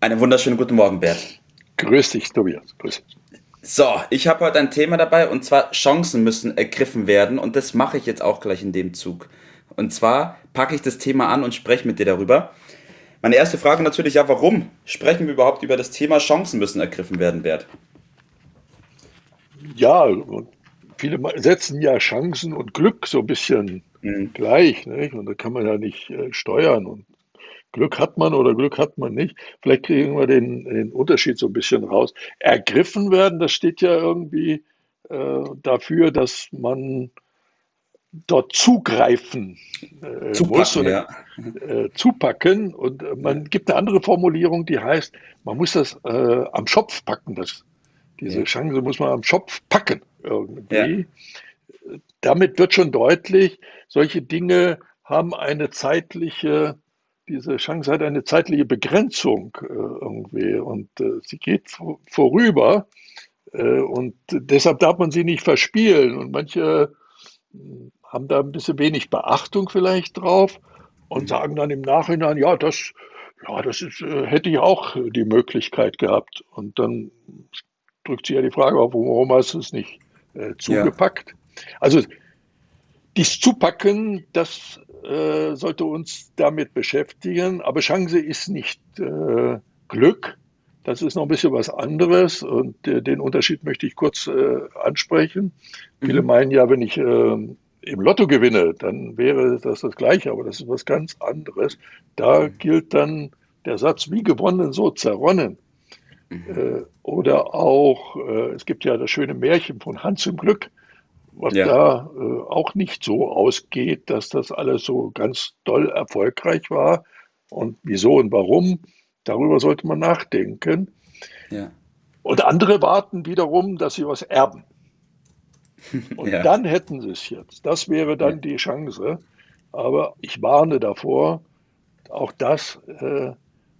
Einen wunderschönen guten Morgen, Bert. Grüß dich, Tobias. Grüß dich. So, ich habe heute ein Thema dabei und zwar Chancen müssen ergriffen werden und das mache ich jetzt auch gleich in dem Zug. Und zwar packe ich das Thema an und spreche mit dir darüber. Meine erste Frage natürlich ja, warum sprechen wir überhaupt über das Thema Chancen müssen ergriffen werden, Bert? Ja, viele setzen ja Chancen und Glück so ein bisschen mhm. gleich, nicht? und da kann man ja nicht äh, steuern und Glück hat man oder Glück hat man nicht. Vielleicht kriegen wir den, den Unterschied so ein bisschen raus. Ergriffen werden, das steht ja irgendwie äh, dafür, dass man dort zugreifen äh, zupacken, muss oder ja. äh, zupacken. Und äh, man gibt eine andere Formulierung, die heißt, man muss das äh, am Schopf packen. Das, diese ja. Chance muss man am Schopf packen irgendwie. Ja. Damit wird schon deutlich, solche Dinge haben eine zeitliche diese Chance hat eine zeitliche Begrenzung äh, irgendwie und äh, sie geht vorüber äh, und deshalb darf man sie nicht verspielen und manche hm, haben da ein bisschen wenig Beachtung vielleicht drauf und mhm. sagen dann im Nachhinein, ja, das, ja, das ist, äh, hätte ich auch die Möglichkeit gehabt und dann drückt sich ja die Frage auf, warum hast du es nicht äh, zugepackt? Ja. Also dies Zupacken, das äh, sollte uns damit beschäftigen. Aber Chance ist nicht äh, Glück. Das ist noch ein bisschen was anderes und äh, den Unterschied möchte ich kurz äh, ansprechen. Mhm. Viele meinen ja, wenn ich äh, im Lotto gewinne, dann wäre das das Gleiche, aber das ist was ganz anderes. Da mhm. gilt dann der Satz, wie gewonnen, so zerronnen. Mhm. Äh, oder auch, es gibt ja das schöne Märchen von Hans im Glück was ja. da äh, auch nicht so ausgeht, dass das alles so ganz doll erfolgreich war. Und wieso und warum, darüber sollte man nachdenken. Ja. Und andere warten wiederum, dass sie was erben. Und ja. dann hätten sie es jetzt. Das wäre dann die Chance. Aber ich warne davor, auch das äh,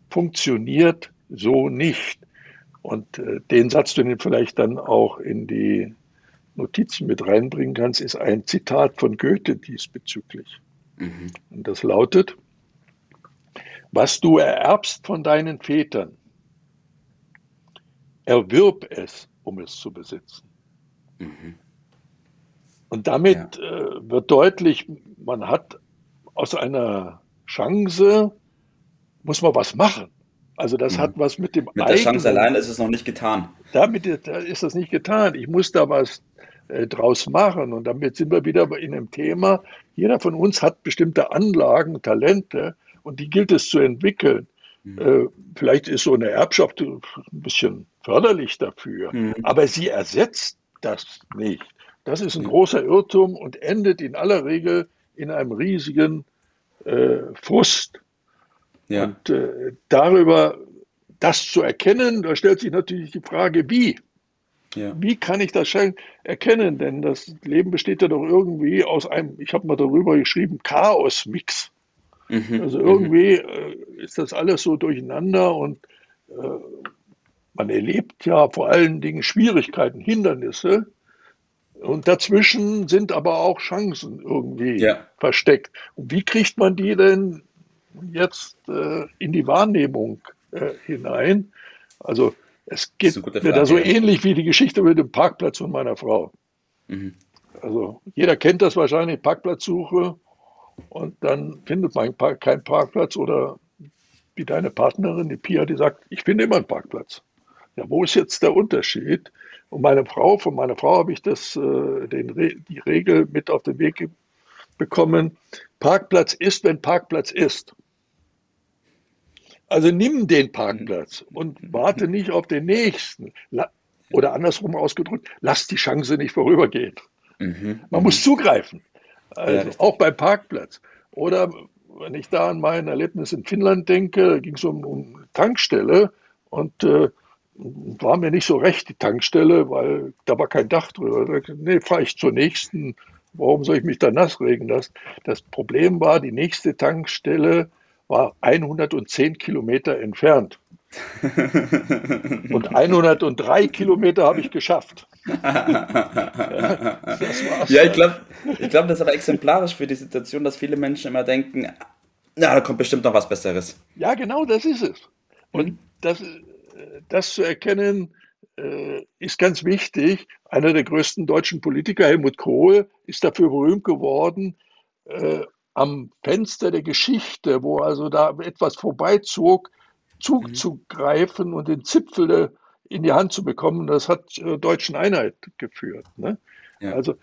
funktioniert so nicht. Und äh, den Satz, den vielleicht dann auch in die Notizen mit reinbringen kannst, ist ein Zitat von Goethe diesbezüglich. Mhm. Und das lautet, was du ererbst von deinen Vätern, erwirb es, um es zu besitzen. Mhm. Und damit ja. äh, wird deutlich, man hat aus einer Chance, muss man was machen. Also das mhm. hat was mit dem Mit eigenen, der Chance allein ist es noch nicht getan. Damit ist das nicht getan. Ich muss da was äh, draus machen. Und damit sind wir wieder in einem Thema. Jeder von uns hat bestimmte Anlagen, Talente und die gilt es zu entwickeln. Mhm. Äh, vielleicht ist so eine Erbschaft ein bisschen förderlich dafür, mhm. aber sie ersetzt das nicht. Das ist ein mhm. großer Irrtum und endet in aller Regel in einem riesigen äh, Frust. Ja. Und äh, darüber das zu erkennen, da stellt sich natürlich die Frage, wie. Ja. Wie kann ich das erkennen? Denn das Leben besteht ja doch irgendwie aus einem, ich habe mal darüber geschrieben, Chaos-Mix. Mhm. Also irgendwie mhm. äh, ist das alles so durcheinander und äh, man erlebt ja vor allen Dingen Schwierigkeiten, Hindernisse. Und dazwischen sind aber auch Chancen irgendwie ja. versteckt. Und wie kriegt man die denn jetzt äh, in die Wahrnehmung äh, hinein? Also es geht mir da so ähnlich wie die Geschichte mit dem Parkplatz von meiner Frau. Mhm. Also jeder kennt das wahrscheinlich, Parkplatzsuche und dann findet man keinen Parkplatz oder wie deine Partnerin, die Pia, die sagt, ich finde immer einen Parkplatz. Ja, wo ist jetzt der Unterschied? Und meine Frau, von meiner Frau habe ich das, äh, den, die Regel mit auf den Weg bekommen. Parkplatz ist, wenn Parkplatz ist. Also nimm den Parkplatz und warte nicht auf den nächsten. Oder andersrum ausgedrückt, lass die Chance nicht vorübergehen. Mhm. Man muss zugreifen. Also ja, auch beim Parkplatz. Oder wenn ich da an mein Erlebnis in Finnland denke, ging es um, um Tankstelle und äh, war mir nicht so recht, die Tankstelle, weil da war kein Dach drüber. Nee, fahre ich zur nächsten. Warum soll ich mich da nass regen lassen? Das Problem war, die nächste Tankstelle war 110 Kilometer entfernt. Und 103 Kilometer habe ich geschafft. ja, ja, ich glaube, ich glaub, das ist aber exemplarisch für die Situation, dass viele Menschen immer denken, na, da kommt bestimmt noch was Besseres. Ja, genau, das ist es. Und mhm. das, das zu erkennen, äh, ist ganz wichtig. Einer der größten deutschen Politiker, Helmut Kohl, ist dafür berühmt geworden, äh, am Fenster der Geschichte, wo also da etwas vorbeizog, zuzugreifen und den Zipfel in die Hand zu bekommen. Das hat äh, deutschen Einheit geführt. Ne? Ja. Also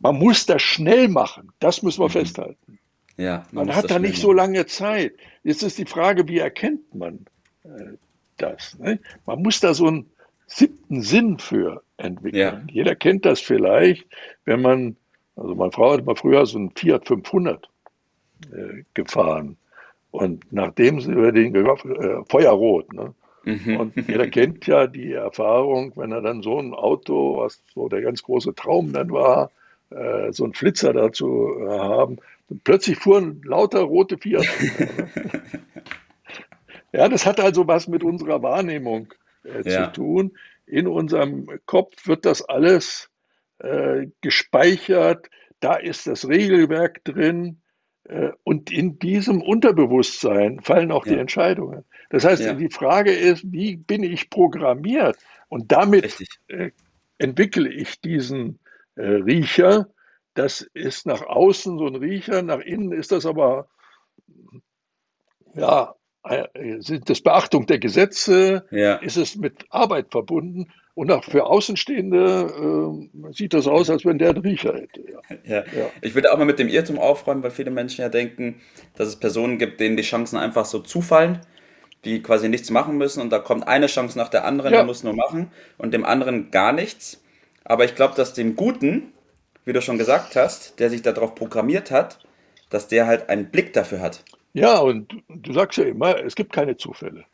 man muss das schnell machen. Das müssen wir mhm. festhalten. Ja, man, man hat da nicht machen. so lange Zeit. Jetzt ist die Frage, wie erkennt man äh, das? Ne? Man muss da so einen siebten Sinn für entwickeln. Ja. Jeder kennt das vielleicht, wenn man, also meine Frau hat mal früher so ein Fiat 500 äh, gefahren. Und nachdem sie über den äh, Feuerrot, ne? Mhm. Und jeder kennt ja die Erfahrung, wenn er dann so ein Auto, was so der ganz große Traum dann war, äh, so einen Flitzer dazu äh, haben, plötzlich fuhren lauter rote Fiat. ja, das hat also was mit unserer Wahrnehmung äh, ja. zu tun. In unserem Kopf wird das alles gespeichert. Da ist das Regelwerk drin. Äh, und in diesem Unterbewusstsein fallen auch ja. die Entscheidungen. Das heißt, ja. die Frage ist, wie bin ich programmiert? Und damit äh, entwickle ich diesen äh, Riecher. Das ist nach außen so ein Riecher, nach innen ist das aber, ja, sind das Beachtung der Gesetze, ja. ist es mit Arbeit verbunden und auch für Außenstehende äh, sieht das aus, als wenn der einen Riecher hätte. Ja. Ja. Ich würde auch mal mit dem Irrtum aufräumen, weil viele Menschen ja denken, dass es Personen gibt, denen die Chancen einfach so zufallen, die quasi nichts machen müssen und da kommt eine Chance nach der anderen, der muss nur machen und dem anderen gar nichts. Aber ich glaube, dass dem Guten, wie du schon gesagt hast, der sich darauf programmiert hat, dass der halt einen Blick dafür hat. Ja, und du sagst ja immer, es gibt keine Zufälle.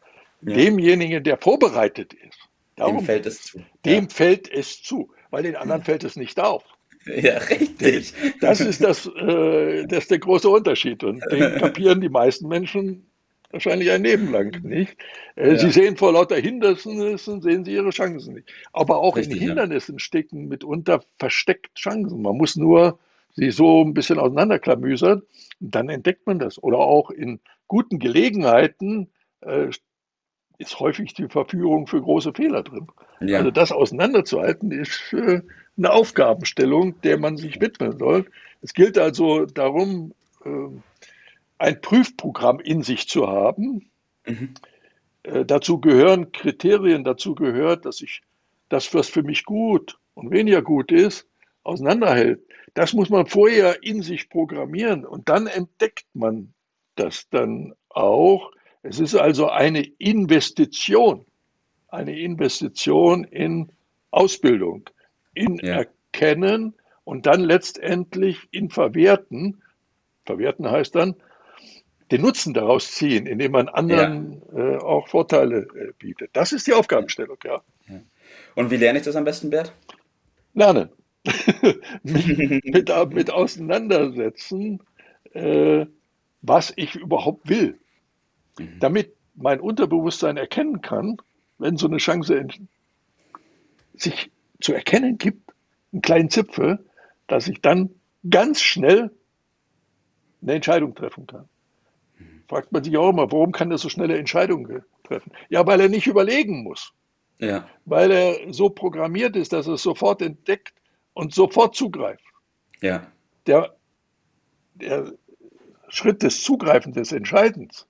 Demjenigen, der vorbereitet ist, Darum, dem fällt es zu. Dem ja. fällt es zu, weil den anderen fällt es nicht auf. Ja, richtig. Das ist, das, äh, das ist der große Unterschied. Und den kapieren die meisten Menschen wahrscheinlich ein Leben lang nicht. Äh, ja. Sie sehen vor lauter Hindernissen, sehen sie ihre Chancen nicht. Aber auch Richtig, in Hindernissen ja. stecken mitunter versteckt Chancen. Man muss nur sie so ein bisschen auseinanderklamüsern, dann entdeckt man das. Oder auch in guten Gelegenheiten äh, ist häufig die Verführung für große Fehler drin. Ja. Also das auseinanderzuhalten ist äh, eine Aufgabenstellung, der man sich widmen soll. Es gilt also darum, äh, ein Prüfprogramm in sich zu haben. Mhm. Äh, dazu gehören Kriterien, dazu gehört, dass ich das, was für mich gut und weniger gut ist, auseinanderhält. Das muss man vorher in sich programmieren und dann entdeckt man das dann auch es ist also eine Investition, eine Investition in Ausbildung, in ja. Erkennen und dann letztendlich in Verwerten. Verwerten heißt dann, den Nutzen daraus ziehen, indem man anderen ja. äh, auch Vorteile äh, bietet. Das ist die Aufgabenstellung, ja. ja. Und wie lerne ich das am besten, Bert? Lernen. mit, mit, mit, auseinandersetzen, äh, was ich überhaupt will. Mhm. damit mein Unterbewusstsein erkennen kann, wenn so eine Chance sich zu erkennen gibt, einen kleinen Zipfel, dass ich dann ganz schnell eine Entscheidung treffen kann. Mhm. Fragt man sich auch immer, warum kann er so schnelle Entscheidungen treffen? Ja, weil er nicht überlegen muss. Ja. Weil er so programmiert ist, dass er es sofort entdeckt und sofort zugreift. Ja. Der, der Schritt des Zugreifens, des Entscheidens,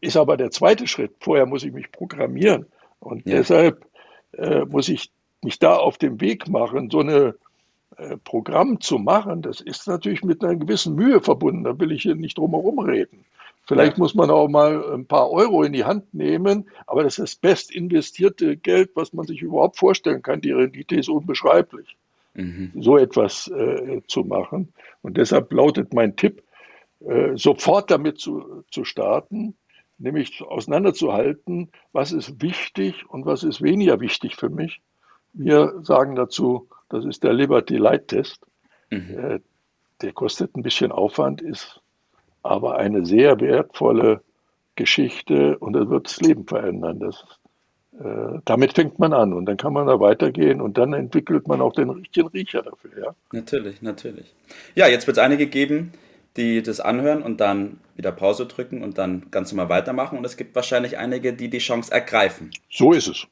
ist aber der zweite Schritt. Vorher muss ich mich programmieren. Und ja. deshalb äh, muss ich mich da auf den Weg machen, so ein äh, Programm zu machen. Das ist natürlich mit einer gewissen Mühe verbunden. Da will ich hier nicht drum herum reden. Vielleicht ja. muss man auch mal ein paar Euro in die Hand nehmen, aber das ist das best investierte Geld, was man sich überhaupt vorstellen kann. Die Rendite ist unbeschreiblich, mhm. so etwas äh, zu machen. Und deshalb lautet mein Tipp, äh, sofort damit zu, zu starten, nämlich auseinanderzuhalten, was ist wichtig und was ist weniger wichtig für mich. Wir sagen dazu, das ist der Liberty Light Test. Mhm. Äh, der kostet ein bisschen Aufwand, ist aber eine sehr wertvolle Geschichte und das wird das Leben verändern. Das, damit fängt man an und dann kann man da weitergehen und dann entwickelt man auch den richtigen Riecher dafür. Ja? Natürlich, natürlich. Ja, jetzt wird es einige geben, die das anhören und dann wieder Pause drücken und dann ganz normal weitermachen. Und es gibt wahrscheinlich einige, die die Chance ergreifen. So ist es.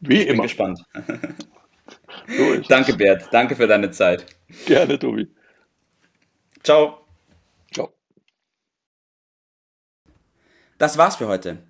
Wie ich immer. Bin gespannt. so ist Danke, es. Bert. Danke für deine Zeit. Gerne, Tobi. Ciao. Ciao. Das war's für heute.